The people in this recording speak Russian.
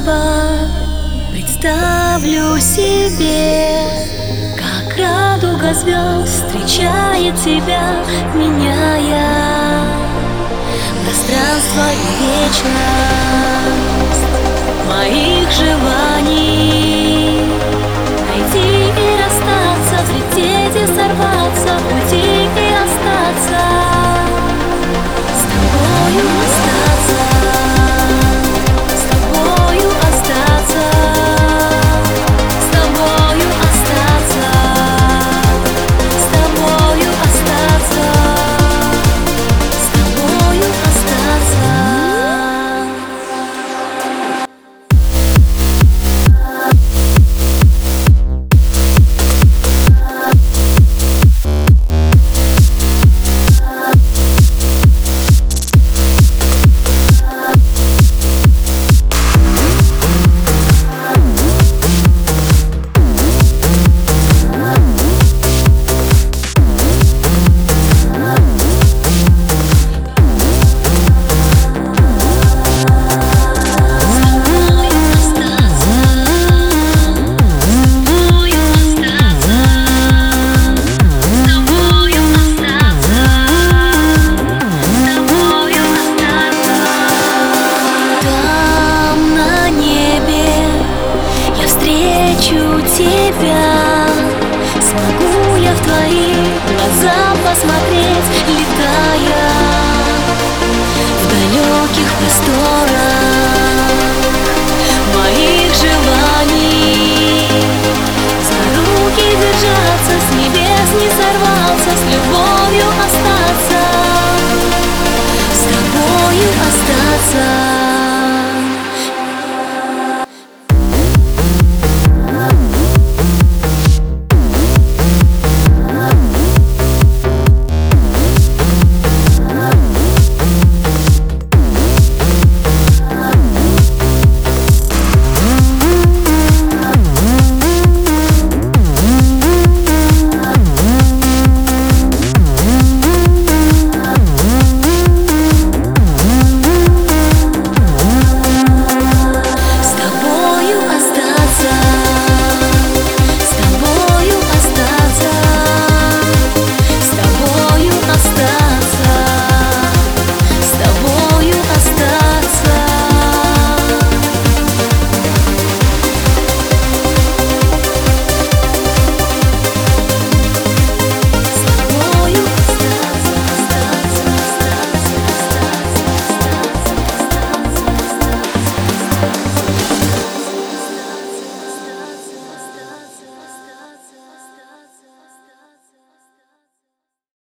небо Представлю себе Как радуга звезд встречает тебя Меняя пространство и вечность if